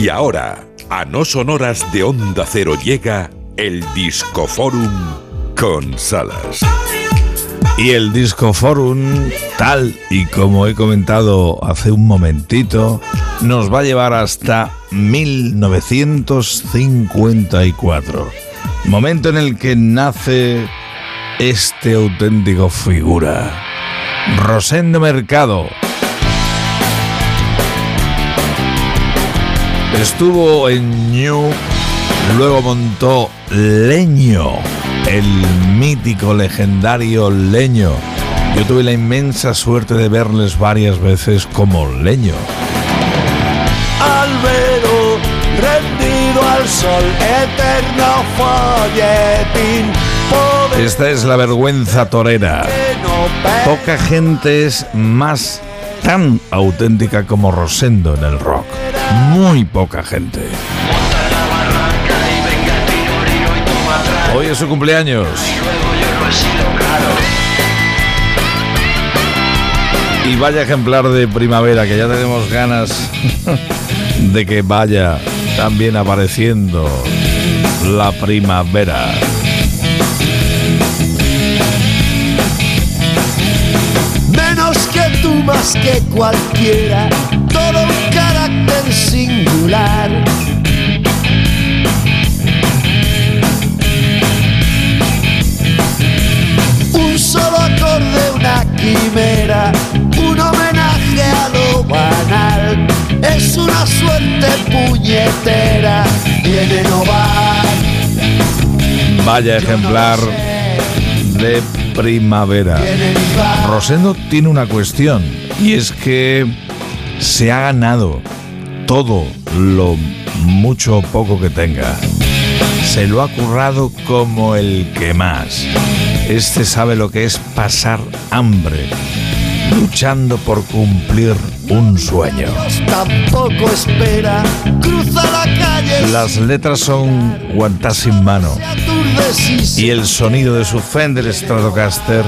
Y ahora, a no sonoras de Onda Cero llega el Discoforum con Salas. Y el Disco Forum, tal y como he comentado hace un momentito, nos va a llevar hasta 1954. Momento en el que nace este auténtico figura. Rosendo Mercado. Estuvo en New, luego montó Leño el mítico, legendario Leño. Yo tuve la inmensa suerte de verles varias veces como Leño. Albero, rendido al sol, eterno folletín. Esta es la vergüenza torera. Poca gente es más tan auténtica como Rosendo en el rock. Muy poca gente. Hoy es su cumpleaños. Y vaya ejemplar de primavera, que ya tenemos ganas de que vaya también apareciendo la primavera. Menos que tú, más que cualquiera, todo un carácter singular solo acorde una quimera, un homenaje a lo banal. Es una suerte puñetera, viene no va. Vaya ejemplar de primavera. Rosendo tiene una cuestión y es que se ha ganado todo lo mucho o poco que tenga. Se lo ha currado como el que más. Este sabe lo que es pasar hambre, luchando por cumplir un sueño. Tampoco espera. Las letras son guantas sin mano. Y el sonido de su Fender Stratocaster,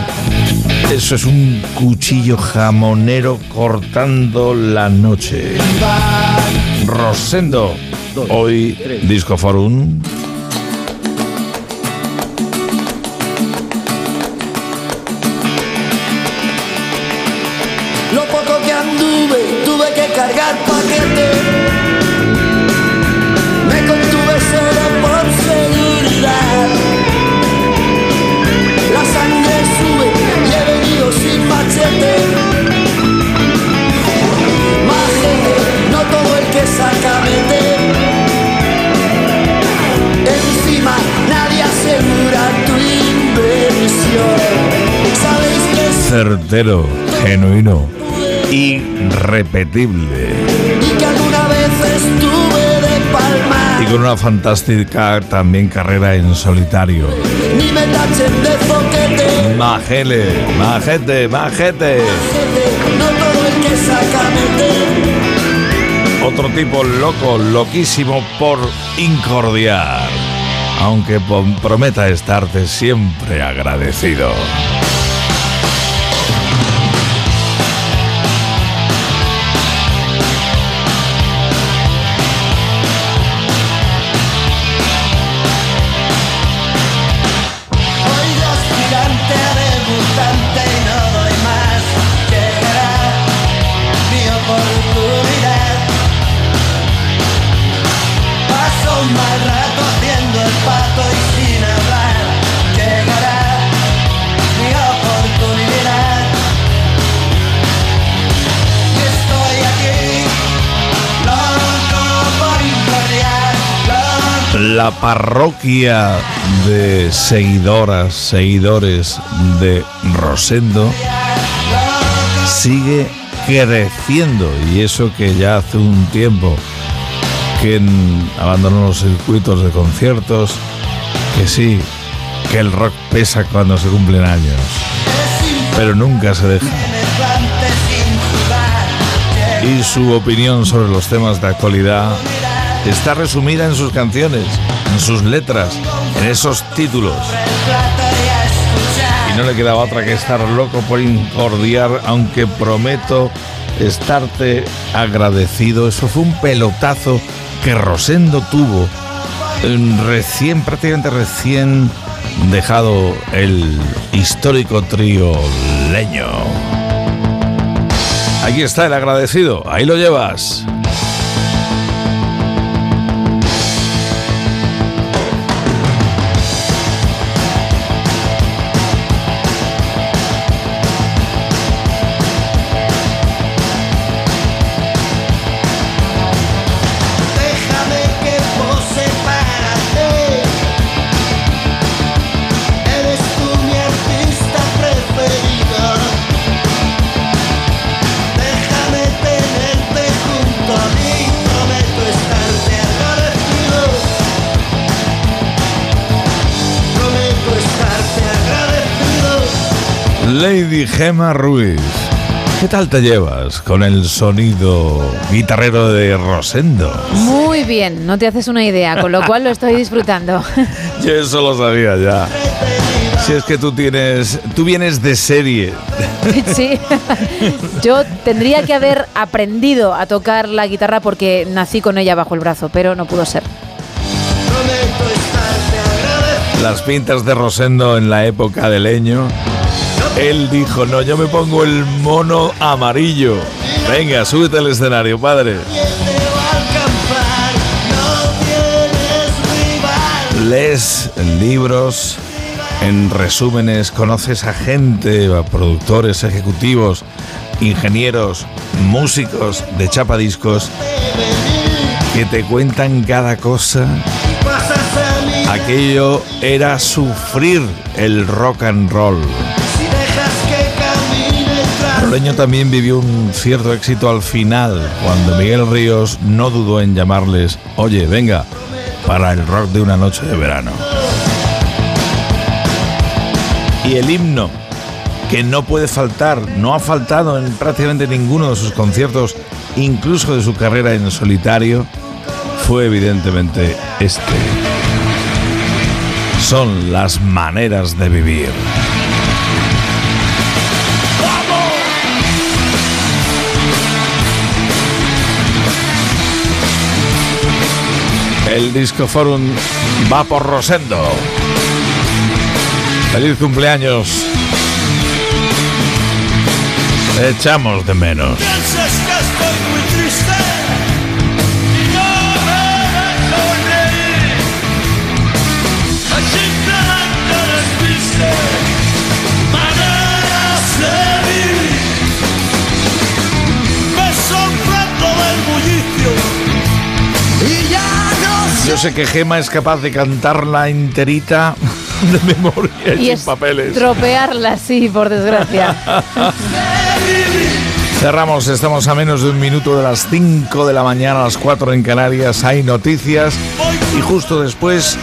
eso es un cuchillo jamonero cortando la noche. Rosendo, hoy Disco Forum. cargar paquete. Certero, genuino irrepetible. Y con una fantástica también carrera en solitario. Majele, majete, majete. Otro tipo loco, loquísimo por incordiar. Aunque prometa estarte siempre agradecido. La parroquia de seguidoras, seguidores de Rosendo sigue creciendo y eso que ya hace un tiempo que abandonó los circuitos de conciertos, que sí, que el rock pesa cuando se cumplen años, pero nunca se deja. Y su opinión sobre los temas de actualidad está resumida en sus canciones, en sus letras, en esos títulos. Y no le quedaba otra que estar loco por incordiar, aunque prometo estarte agradecido. Eso fue un pelotazo que Rosendo tuvo recién, prácticamente recién dejado el histórico trío leño. Aquí está el agradecido, ahí lo llevas. Lady Gemma Ruiz. ¿Qué tal te llevas con el sonido guitarrero de Rosendo? Muy bien, no te haces una idea, con lo cual lo estoy disfrutando. Yo eso lo sabía ya. Si es que tú tienes, tú vienes de serie. Sí. Yo tendría que haber aprendido a tocar la guitarra porque nací con ella bajo el brazo, pero no pudo ser. Las pintas de Rosendo en la época de leño él dijo, no, yo me pongo el mono amarillo. Venga, súbete al escenario, padre. Lees libros, en resúmenes, conoces a gente, a productores, ejecutivos, ingenieros, músicos de chapadiscos que te cuentan cada cosa. Aquello era sufrir el rock and roll. Leño también vivió un cierto éxito al final, cuando Miguel Ríos no dudó en llamarles, oye, venga, para el rock de una noche de verano. Y el himno, que no puede faltar, no ha faltado en prácticamente ninguno de sus conciertos, incluso de su carrera en solitario, fue evidentemente este. Son las maneras de vivir. El Disco Forum va por Rosendo. Feliz cumpleaños. echamos de menos. Yo sé que Gema es capaz de cantarla enterita de memoria y, sin papeles. Tropearla, sí, por desgracia. Cerramos, estamos a menos de un minuto de las 5 de la mañana, a las 4 en Canarias. Hay noticias y justo después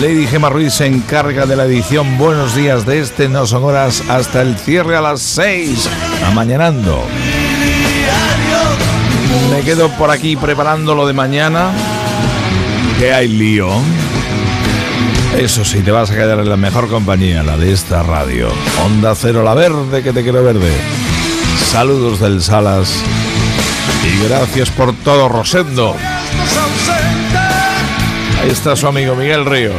Lady Gema Ruiz se encarga de la edición Buenos días de este No Son Horas hasta el cierre a las 6. Amañanando. Me quedo por aquí preparando lo de mañana que hay lío. Eso sí, te vas a quedar en la mejor compañía, la de esta radio. Onda Cero La Verde, que te quiero verde. Saludos del Salas. Y gracias por todo, Rosendo. Ahí está su amigo Miguel Ríos.